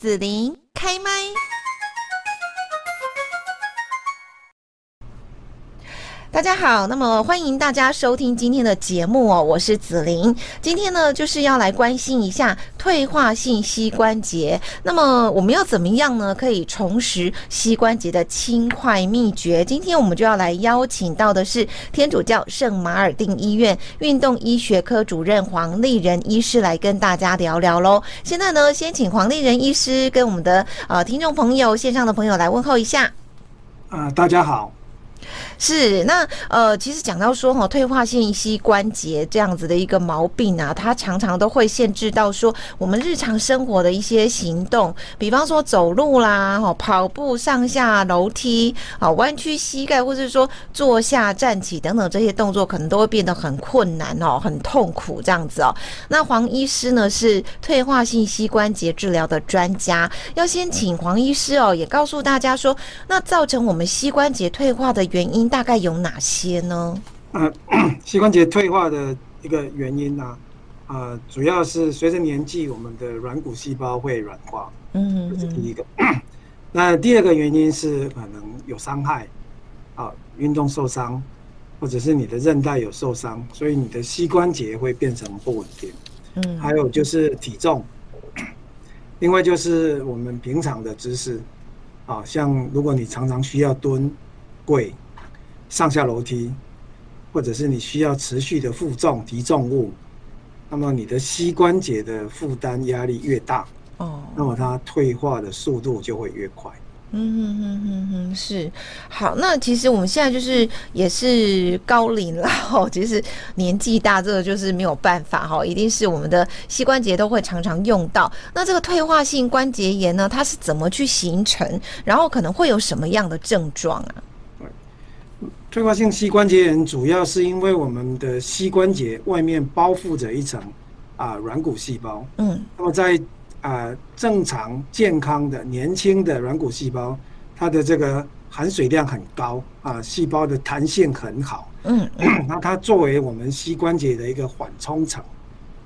子琳开麦。大家好，那么欢迎大家收听今天的节目哦，我是子琳。今天呢，就是要来关心一下退化性膝关节。那么我们要怎么样呢？可以重拾膝关节的轻快秘诀？今天我们就要来邀请到的是天主教圣马尔定医院运动医学科主任黄丽仁医师来跟大家聊聊喽。现在呢，先请黄丽仁医师跟我们的呃听众朋友、线上的朋友来问候一下。啊、大家好。是，那呃，其实讲到说哈，退化性膝关节这样子的一个毛病啊，它常常都会限制到说我们日常生活的一些行动，比方说走路啦、哈跑步、上下楼梯、啊弯曲膝盖，或者是说坐下、站起等等这些动作，可能都会变得很困难哦，很痛苦这样子哦。那黄医师呢是退化性膝关节治疗的专家，要先请黄医师哦，也告诉大家说，那造成我们膝关节退化的原因。大概有哪些呢？呃，膝关节退化的一个原因呢、啊，呃，主要是随着年纪，我们的软骨细胞会软化，嗯，这是第一个。那第二个原因是可能有伤害，啊，运动受伤，或者是你的韧带有受伤，所以你的膝关节会变成不稳定。嗯，还有就是体重，另外就是我们平常的姿势，啊，像如果你常常需要蹲、跪。上下楼梯，或者是你需要持续的负重提重物，那么你的膝关节的负担压力越大，哦，那么它退化的速度就会越快。嗯哼哼哼哼，是。好，那其实我们现在就是也是高龄了哈，其实年纪大这个就是没有办法哈，一定是我们的膝关节都会常常用到。那这个退化性关节炎呢，它是怎么去形成？然后可能会有什么样的症状啊？退化性膝关节炎主要是因为我们的膝关节外面包覆着一层啊软骨细胞。嗯，那么在啊正常健康的年轻的软骨细胞，它的这个含水量很高啊，细胞的弹性很好。嗯，那它作为我们膝关节的一个缓冲层，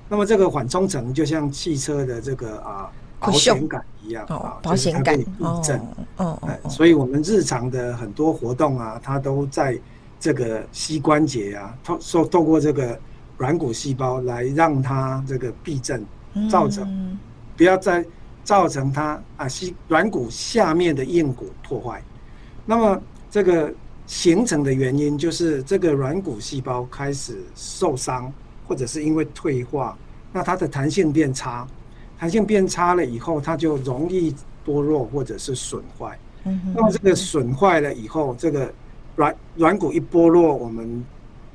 那么这个缓冲层就像汽车的这个啊。保险杆一样啊，保险杆避震，哦，所以我们日常的很多活动啊，它都在这个膝关节啊，透受透过这个软骨细胞来让它这个避震，造成不要再造成它啊膝软骨下面的硬骨破坏。那么这个形成的原因就是这个软骨细胞开始受伤，或者是因为退化，那它的弹性变差。弹性变差了以后，它就容易剥落或者是损坏。那么这个损坏了以后，这个软软骨一剥落，我们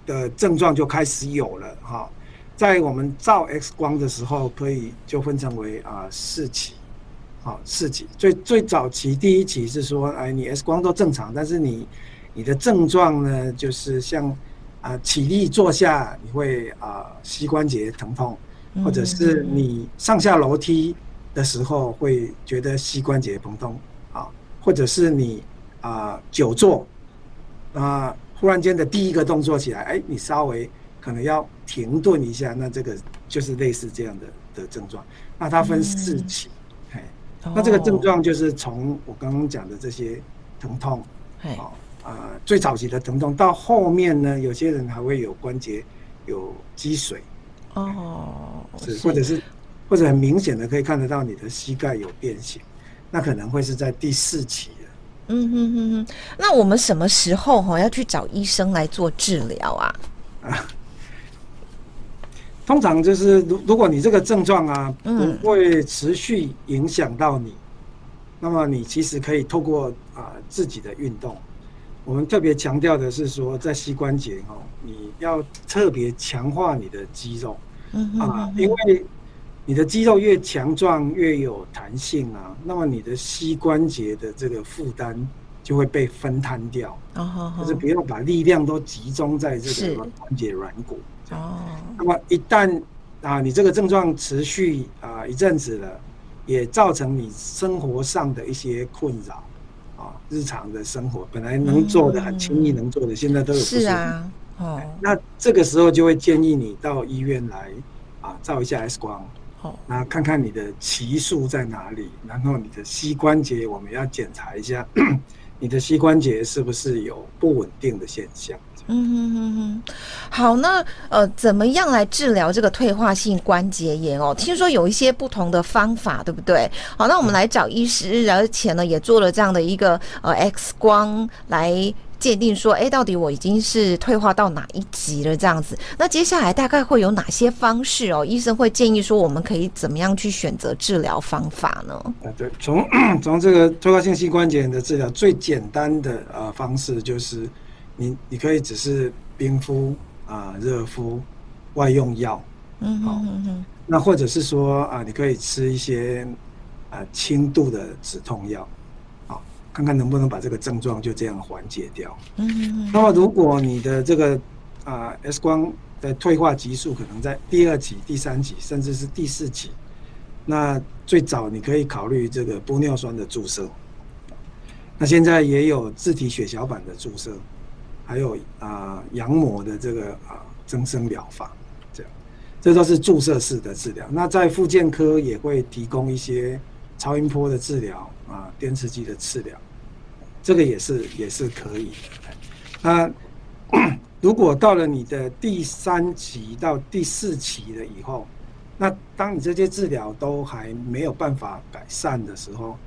的症状就开始有了哈。在我们照 X 光的时候，可以就分成为啊四期，好四期。最最早期第一期是说，哎，你 X 光都正常，但是你你的症状呢，就是像啊起立坐下，你会啊膝关节疼痛。或者是你上下楼梯的时候会觉得膝关节疼痛啊，或者是你啊久坐啊，忽然间的第一个动作起来，哎，你稍微可能要停顿一下，那这个就是类似这样的的症状。那它分四期，嘿，那这个症状就是从我刚刚讲的这些疼痛，啊啊最早期的疼痛到后面呢，有些人还会有关节有积水。哦，是，或者是，或者很明显的可以看得到你的膝盖有变形，那可能会是在第四期了。嗯哼哼哼，那我们什么时候哈要去找医生来做治疗啊？啊，通常就是如如果你这个症状啊不会持续影响到你，那么你其实可以透过啊自己的运动。我们特别强调的是说，在膝关节哦，你要特别强化你的肌肉，啊，因为你的肌肉越强壮，越有弹性啊，那么你的膝关节的这个负担就会被分摊掉，就是不要把力量都集中在这个关节软骨。哦，那么一旦啊，你这个症状持续啊一阵子了，也造成你生活上的一些困扰。日常的生活本来能做的很轻易能做的，现在都有不舒服。是啊，哦，那这个时候就会建议你到医院来啊照一下 X 光，哦，那看看你的奇数在哪里，然后你的膝关节我们要检查一下，你的膝关节是不是有不稳定的现象。嗯哼哼哼，好，那呃，怎么样来治疗这个退化性关节炎哦？听说有一些不同的方法，对不对？好，那我们来找医师，而且呢，也做了这样的一个呃 X 光来鉴定，说，哎，到底我已经是退化到哪一级了？这样子，那接下来大概会有哪些方式哦？医生会建议说，我们可以怎么样去选择治疗方法呢？啊，对，从 从这个退化性膝关节炎的治疗最简单的呃方式就是。你你可以只是冰敷啊、热敷、外用药，嗯哼哼哼，那或者是说啊，你可以吃一些啊轻度的止痛药，好，看看能不能把这个症状就这样缓解掉。嗯那么如果你的这个啊 X 光的退化级数可能在第二级、第三级，甚至是第四级，那最早你可以考虑这个玻尿酸的注射。那现在也有自体血小板的注射。还有啊，羊膜的这个啊增生疗法，这样，这都是注射式的治疗。那在复健科也会提供一些超音波的治疗啊，电刺激的治疗，这个也是也是可以的。那 如果到了你的第三期到第四期了以后，那当你这些治疗都还没有办法改善的时候，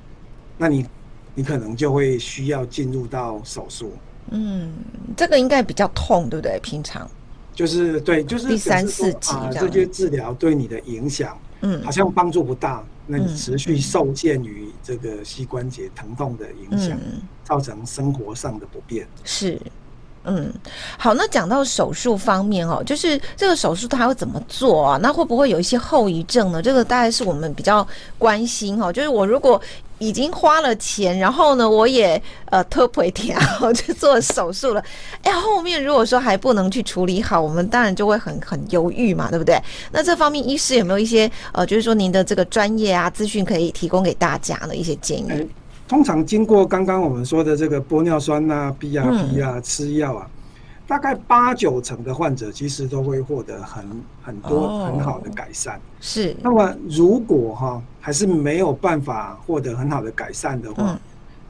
那你你可能就会需要进入到手术。嗯，这个应该比较痛，对不对？平常就是对，就是第三四级这些治疗对你的影响，嗯，好像帮助不大。嗯，那你持续受限于这个膝关节疼痛的影响，嗯，造成生活上的不便。是，嗯，好，那讲到手术方面哦，就是这个手术它会怎么做啊？那会不会有一些后遗症呢？这个大概是我们比较关心哦。就是我如果已经花了钱，然后呢，我也呃特赔钱，然后 去做手术了。哎，后面如果说还不能去处理好，我们当然就会很很犹豫嘛，对不对？那这方面医师有没有一些呃，就是说您的这个专业啊资讯可以提供给大家的一些建议？通常经过刚刚我们说的这个玻尿酸啊、BRP 啊、嗯、吃药啊。大概八九成的患者其实都会获得很很多很好的改善。是。那么如果哈还是没有办法获得很好的改善的话，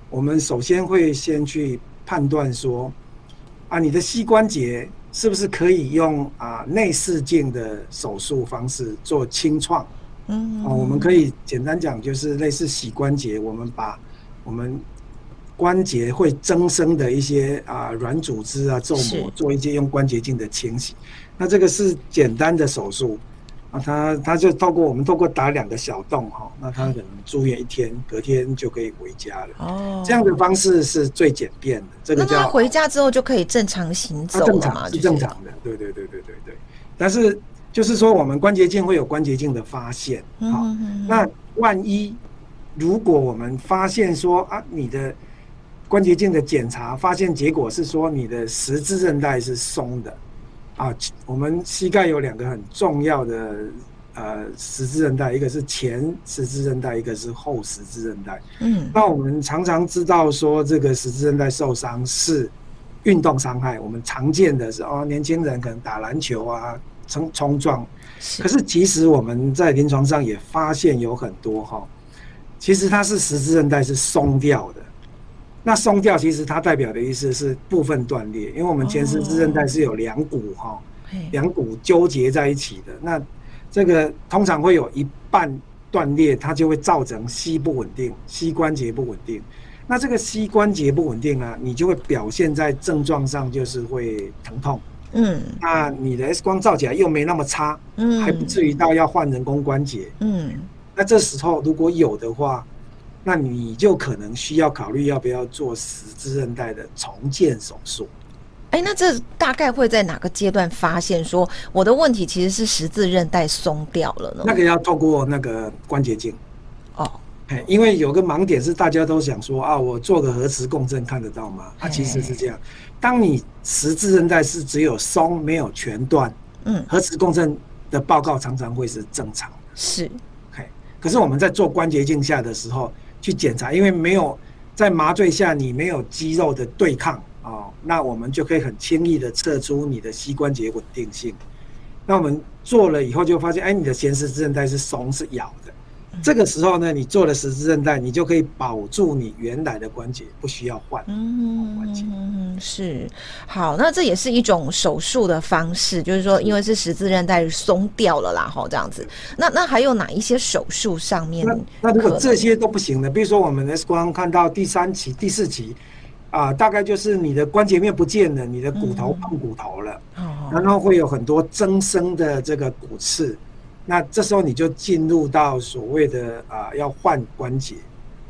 我们首先会先去判断说，啊，你的膝关节是不是可以用啊内视镜的手术方式做清创？嗯。啊，我们可以简单讲，就是类似膝关节，我们把我们。关节会增生的一些啊软组织啊皱膜，做一些用关节镜的清洗。那这个是简单的手术啊，他他就透过我们透过打两个小洞哈，那他可能住院一天，隔天就可以回家了。哦，这样的方式是最简便的。这个叫那回家之后就可以正常行走了嘛？是正常的，对对对对对对。但是就是说，我们关节镜会有关节镜的发现。好，那万一如果我们发现说啊，你的关节镜的检查发现结果是说你的十字韧带是松的，啊，我们膝盖有两个很重要的呃十字韧带，一个是前十字韧带，一个是后十字韧带。嗯，那我们常常知道说这个十字韧带受伤是运动伤害，我们常见的是哦，年轻人可能打篮球啊冲冲撞，可是其实我们在临床上也发现有很多哈，其实它是十字韧带是松掉的。那松掉其实它代表的意思是部分断裂，因为我们前十字韧带是有两股哈，两股纠结在一起的。那这个通常会有一半断裂，它就会造成膝不稳定，膝关节不稳定。那这个膝关节不稳定啊，你就会表现在症状上，就是会疼痛。嗯，那你的 X 光照起来又没那么差，嗯，还不至于到要换人工关节。嗯，那这时候如果有的话。那你就可能需要考虑要不要做十字韧带的重建手术。哎，那这大概会在哪个阶段发现说我的问题其实是十字韧带松掉了呢？那个要透过那个关节镜。哦，哎，因为有个盲点是大家都想说啊，我做个核磁共振看得到吗？它、啊、其实是这样，当你十字韧带是只有松没有全断，嗯，核磁共振的报告常常会是正常的。是，嘿，可是我们在做关节镜下的时候。去检查，因为没有在麻醉下，你没有肌肉的对抗啊、哦，那我们就可以很轻易的测出你的膝关节稳定性。那我们做了以后就发现，哎，你的前十字韧带是松是咬的。这个时候呢，你做了十字韧带，你就可以保住你原来的关节，不需要换。嗯关节。嗯，是。好，那这也是一种手术的方式，就是说，因为是十字韧带松掉了啦，哈，这样子。那那还有哪一些手术上面？那那如果这些都不行的，比如说我们 X 光看到第三期、第四期，啊、呃，大概就是你的关节面不见了，你的骨头碰骨头了，嗯、然后会有很多增生的这个骨刺。那这时候你就进入到所谓的啊、呃，要换关节。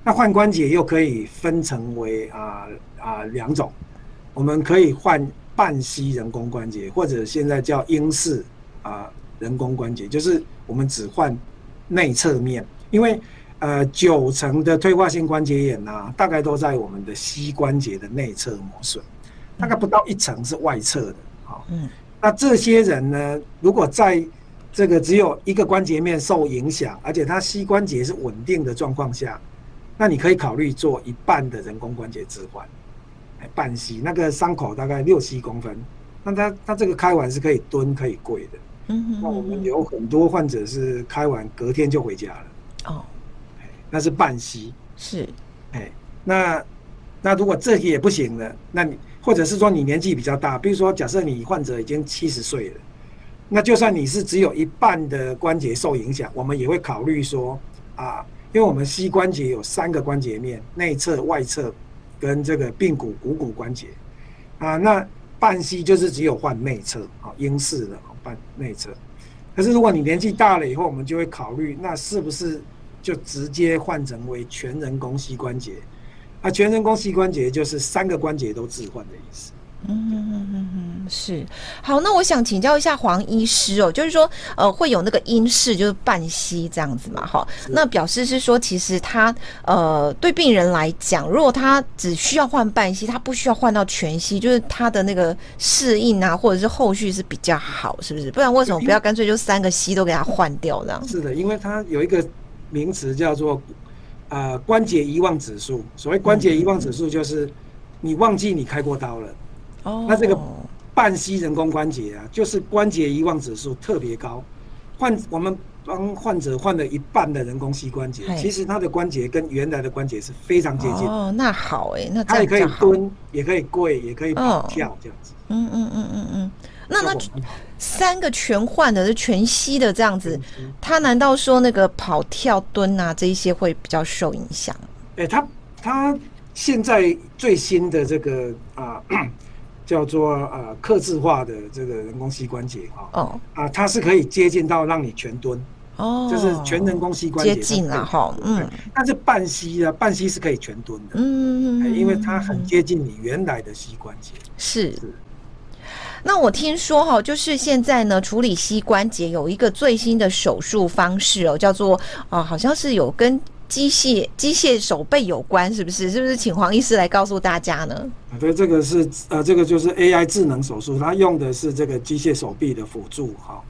那换关节又可以分成为啊啊两种，我们可以换半膝人工关节，或者现在叫英式啊人工关节，就是我们只换内侧面，因为呃九成的退化性关节炎呐、啊，大概都在我们的膝关节的内侧磨损，大概不到一成是外侧的。好，嗯，那这些人呢，如果在这个只有一个关节面受影响，而且它膝关节是稳定的状况下，那你可以考虑做一半的人工关节置换，半膝那个伤口大概六七公分，那它它这个开完是可以蹲可以跪的。嗯哼，那我们有很多患者是开完隔天就回家了。哦，那是半膝。是，哎，那那如果这些也不行了，那你或者是说你年纪比较大，比如说假设你患者已经七十岁了。那就算你是只有一半的关节受影响，我们也会考虑说啊，因为我们膝关节有三个关节面，内侧、外侧跟这个髌骨、股骨关节啊，那半膝就是只有换内侧啊，英式的半内侧。可是如果你年纪大了以后，我们就会考虑，那是不是就直接换成为全人工膝关节？啊，全人工膝关节就是三个关节都置换的意思。嗯嗯嗯嗯，是好。那我想请教一下黄医师哦，就是说，呃，会有那个因式，就是半息这样子嘛，哈。那表示是说，其实他呃，对病人来讲，如果他只需要换半息，他不需要换到全息，就是他的那个适应啊，或者是后续是比较好，是不是？不然为什么不要干脆就三个息都给他换掉这样？是的，因为他有一个名词叫做呃关节遗忘指数。所谓关节遗忘指数，就是你忘记你开过刀了。哦，那这个半膝人工关节啊，就是关节遗忘指数特别高。患我们帮患者换了一半的人工膝关节，其实他的关节跟原来的关节是非常接近。哦，那好哎，那他也可以蹲，也可以跪，也可以跑跳这样子。嗯嗯嗯嗯嗯。那那三个全换的是全膝的这样子，他难道说那个跑跳蹲啊这一些会比较受影响？哎，他他现在最新的这个啊。叫做呃刻字化的这个人工膝关节哈，哦。啊，它是可以接近到让你全蹲，哦，就是全人工膝关节接近了哈，嗯，但是半膝啊，半膝是可以全蹲的，嗯嗯，因为它很接近你原来的膝关节，是。是。那我听说哈，就是现在呢，处理膝关节有一个最新的手术方式哦，叫做啊，好像是有跟。机械机械手背有关是不是？是不是请黄医师来告诉大家呢？对，这个是呃，这个就是 AI 智能手术，它用的是这个机械手臂的辅助哈，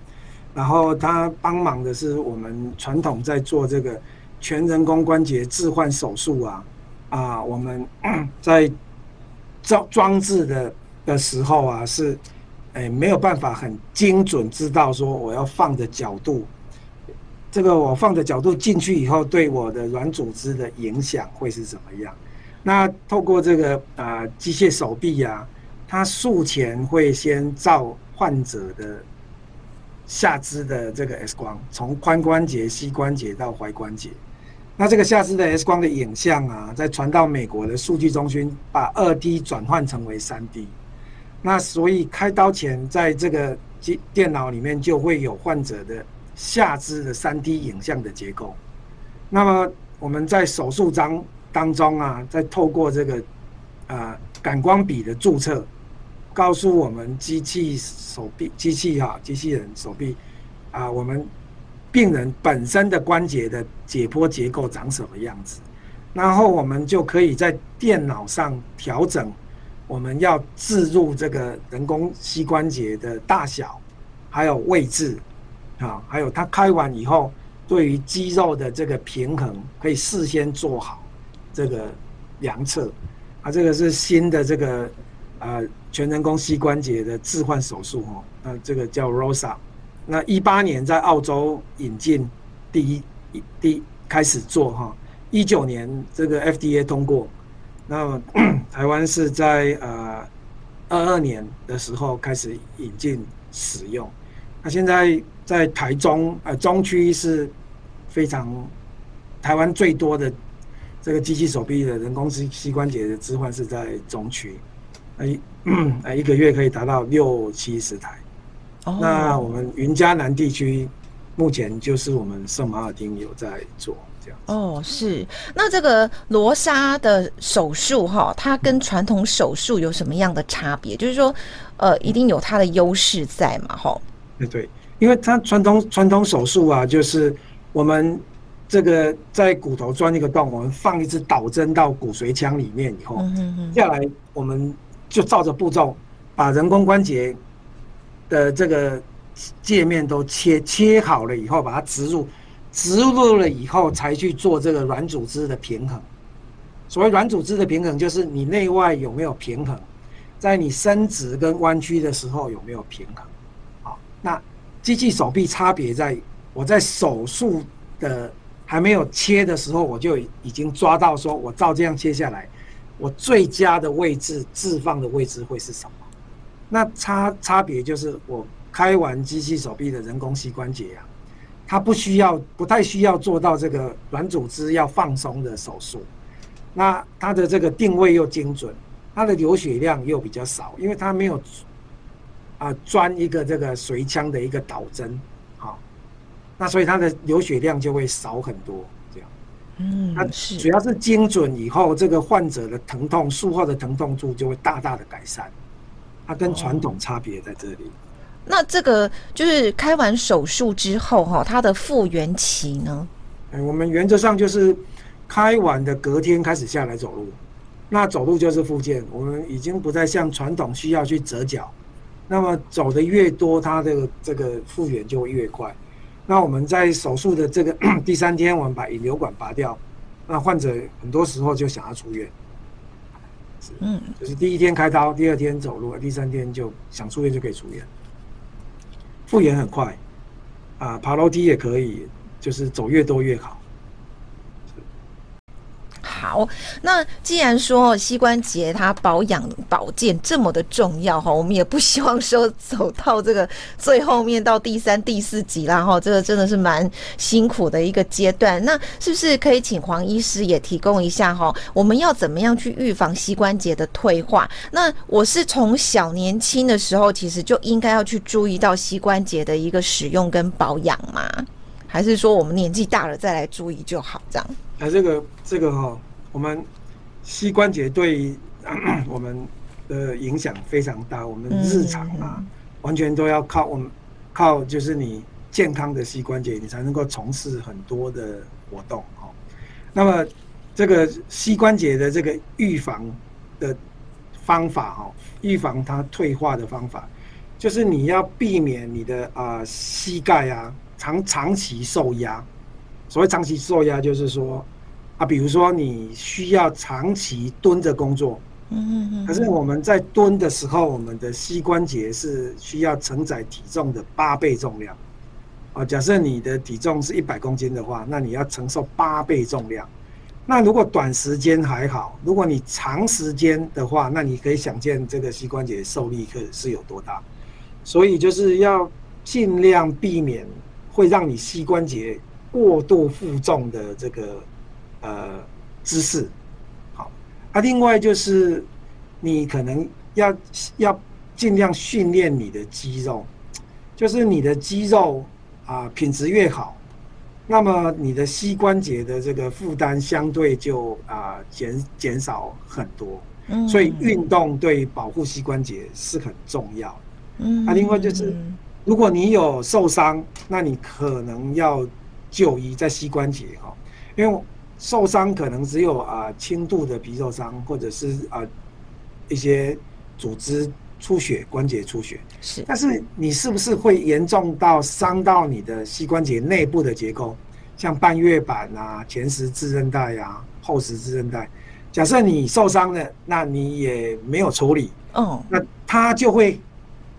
然后它帮忙的是我们传统在做这个全人工关节置换手术啊啊，我们 在装装置的的时候啊，是诶没有办法很精准知道说我要放的角度。这个我放的角度进去以后，对我的软组织的影响会是怎么样？那透过这个啊机械手臂呀、啊，它术前会先照患者的下肢的这个 X 光，从髋关节、膝关节到踝关节。那这个下肢的 X 光的影像啊，再传到美国的数据中心，把二 D 转换成为三 D。那所以开刀前，在这个机电脑里面就会有患者的。下肢的三 D 影像的结构，那么我们在手术章当中啊，再透过这个呃感光笔的注册，告诉我们机器手臂、机器哈、机器人手臂啊，我们病人本身的关节的解剖结构长什么样子，然后我们就可以在电脑上调整我们要置入这个人工膝关节的大小，还有位置。啊，还有它开完以后，对于肌肉的这个平衡，可以事先做好这个量测。啊，这个是新的这个呃全人工膝关节的置换手术哦。那这个叫 ROSA 那一八年在澳洲引进第一第一开始做哈，一九年这个 FDA 通过，那台湾是在呃二二年的时候开始引进使用，那现在在台中呃中区是非常台湾最多的这个机器手臂的人工膝膝关节的置换是在中区，一 一个月可以达到六七十台。Oh. 那我们云嘉南地区目前就是我们圣马尔丁有在做这样。哦，是。那这个罗莎的手术哈，它跟传统手术有什么样的差别？就是说，呃，一定有它的优势在嘛？哈。对对，因为它传统传统手术啊，就是我们这个在骨头钻一个洞，我们放一支导针到骨髓腔里面以后，嗯接下来我们就照着步骤把人工关节。的这个界面都切切好了以后，把它植入，植入了以后才去做这个软组织的平衡。所谓软组织的平衡，就是你内外有没有平衡，在你伸直跟弯曲的时候有没有平衡。那机器手臂差别在，我在手术的还没有切的时候，我就已经抓到，说我照这样切下来，我最佳的位置置放的位置会是什么？那差差别就是，我开完机器手臂的人工膝关节啊，它不需要，不太需要做到这个软组织要放松的手术。那它的这个定位又精准，它的流血量又比较少，因为它没有啊钻一个这个髓腔的一个导针，好，那所以它的流血量就会少很多。这样，嗯，那主要是精准以后，这个患者的疼痛术后的疼痛处就会大大的改善。它跟传统差别在这里。那这个就是开完手术之后，哈，它的复原期呢？哎，我们原则上就是开完的隔天开始下来走路。那走路就是复健，我们已经不再像传统需要去折脚。那么走的越多，它的这个复原就会越快。那我们在手术的这个 第三天，我们把引流管拔掉，那患者很多时候就想要出院。嗯，就是第一天开刀，第二天走路，第三天就想出院就可以出院，复原很快，啊，爬楼梯也可以，就是走越多越好。好，那既然说膝关节它保养保健这么的重要哈，我们也不希望说走到这个最后面到第三、第四集啦哈，这个真的是蛮辛苦的一个阶段。那是不是可以请黄医师也提供一下哈？我们要怎么样去预防膝关节的退化？那我是从小年轻的时候，其实就应该要去注意到膝关节的一个使用跟保养吗？还是说我们年纪大了再来注意就好？这样？啊，这个这个哈。我们膝关节对 我们的影响非常大，我们日常啊，完全都要靠我们靠，就是你健康的膝关节，你才能够从事很多的活动哦。那么这个膝关节的这个预防的方法哦，预防它退化的方法，就是你要避免你的啊膝盖啊长长期受压。所谓长期受压，就是说。啊，比如说你需要长期蹲着工作，嗯嗯，可是我们在蹲的时候，我们的膝关节是需要承载体重的八倍重量。啊，假设你的体重是一百公斤的话，那你要承受八倍重量。那如果短时间还好，如果你长时间的话，那你可以想见这个膝关节受力可是有多大。所以就是要尽量避免会让你膝关节过度负重的这个。呃，姿势好啊。另外就是，你可能要要尽量训练你的肌肉，就是你的肌肉啊品质越好，那么你的膝关节的这个负担相对就啊减减少很多。嗯，所以运动对保护膝关节是很重要。嗯，啊，另外就是，如果你有受伤，那你可能要就医在膝关节哈，因为。受伤可能只有啊轻度的皮受伤，或者是啊一些组织出血、关节出血。是，但是你是不是会严重到伤到你的膝关节内部的结构，像半月板啊、前十字韧带啊、后十字韧带？假设你受伤了，那你也没有处理，嗯，那它就会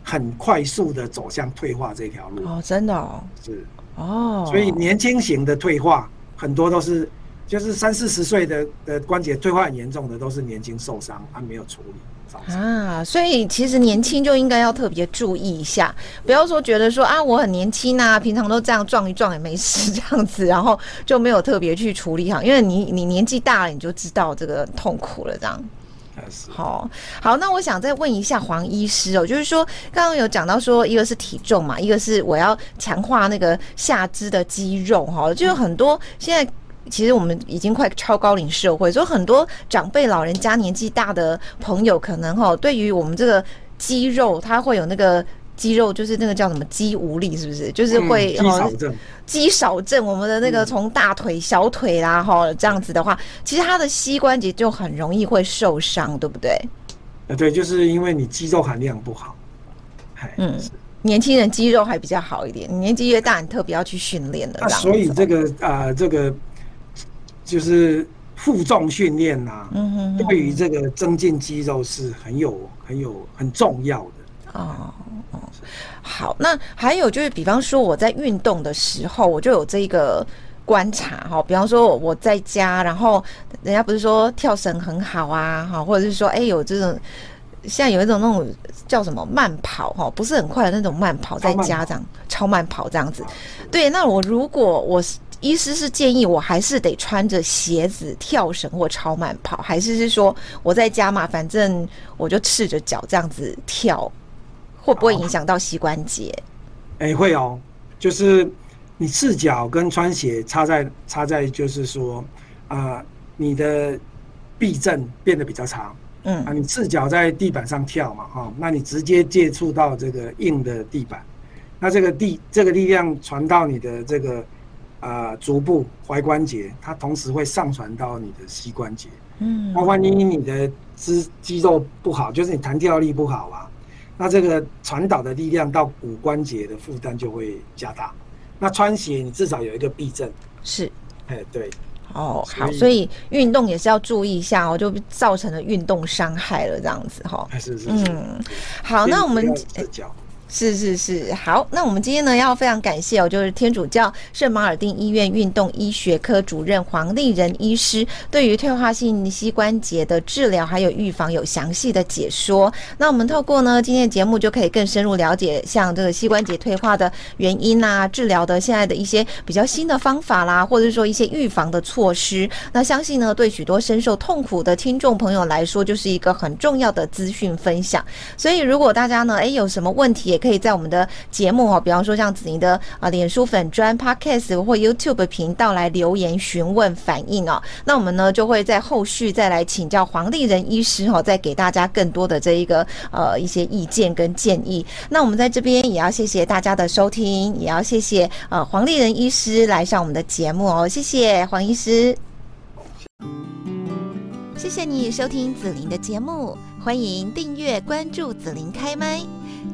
很快速的走向退化这条路。哦，真的哦，是哦，所以年轻型的退化很多都是。就是三四十岁的的关节退化很严重的，都是年轻受伤，还没有处理啊。所以其实年轻就应该要特别注意一下，不要说觉得说啊我很年轻啊，平常都这样撞一撞也没事 这样子，然后就没有特别去处理好，因为你你年纪大了你就知道这个痛苦了这样。好好，那我想再问一下黄医师哦，就是说刚刚有讲到说一个是体重嘛，一个是我要强化那个下肢的肌肉哈，就有很多现在。其实我们已经快超高龄社会，所以很多长辈、老人家、年纪大的朋友，可能哈，对于我们这个肌肉，他会有那个肌肉，就是那个叫什么肌无力，是不是？就是会肌少症。肌少症，我们的那个从大腿、小腿啦，哈，这样子的话，其实他的膝关节就很容易会受伤，对不对？呃，对，就是因为你肌肉含量不好。嗯，年轻人肌肉还比较好一点，年纪越大，你特别要去训练的。那所以这个啊，这个。就是负重训练呐，嗯哼对于这个增进肌肉是很有、很有、很重要的。哦哦，好，那还有就是，比方说我在运动的时候，我就有这个观察哈。比方说我在家，然后人家不是说跳绳很好啊，哈，或者是说哎、欸、有这种，现在有一种那种叫什么慢跑哈，不是很快的那种慢跑，在家这样超慢跑这样子。对，那我如果我是。医师是建议我还是得穿着鞋子跳绳或超慢跑，还是是说我在家嘛，反正我就赤着脚这样子跳，会不会影响到膝关节？哎、欸，会哦。就是你赤脚跟穿鞋差在差在就是说啊、呃，你的避震变得比较长。嗯啊，你赤脚在地板上跳嘛，哈，那你直接接触到这个硬的地板，那这个地这个力量传到你的这个。啊、呃，足部踝关节，它同时会上传到你的膝关节。嗯，那万一你的肌肌肉不好，就是你弹跳力不好啊，那这个传导的力量到骨关节的负担就会加大。那穿鞋，你至少有一个避震。是，哎，对。哦，好，所以运动也是要注意一下哦，就造成了运动伤害了这样子哈。是是是。嗯，好，那我们。是是是，好，那我们今天呢要非常感谢哦，就是天主教圣马尔定医院运动医学科主任黄立仁医师对于退化性膝关节的治疗还有预防有详细的解说。那我们透过呢今天的节目就可以更深入了解像这个膝关节退化的原因啊，治疗的现在的一些比较新的方法啦，或者说一些预防的措施。那相信呢对许多深受痛苦的听众朋友来说，就是一个很重要的资讯分享。所以如果大家呢诶有什么问题，也可以在我们的节目哦，比方说像子玲的啊，脸书粉专、Podcast 或 YouTube 频道来留言询问反映哦。那我们呢就会在后续再来请教黄立仁医师哈，再给大家更多的这一个呃一些意见跟建议。那我们在这边也要谢谢大家的收听，也要谢谢呃黄立仁医师来上我们的节目哦，谢谢黄医师，谢谢你收听子琳的节目，欢迎订阅关注子琳开麦。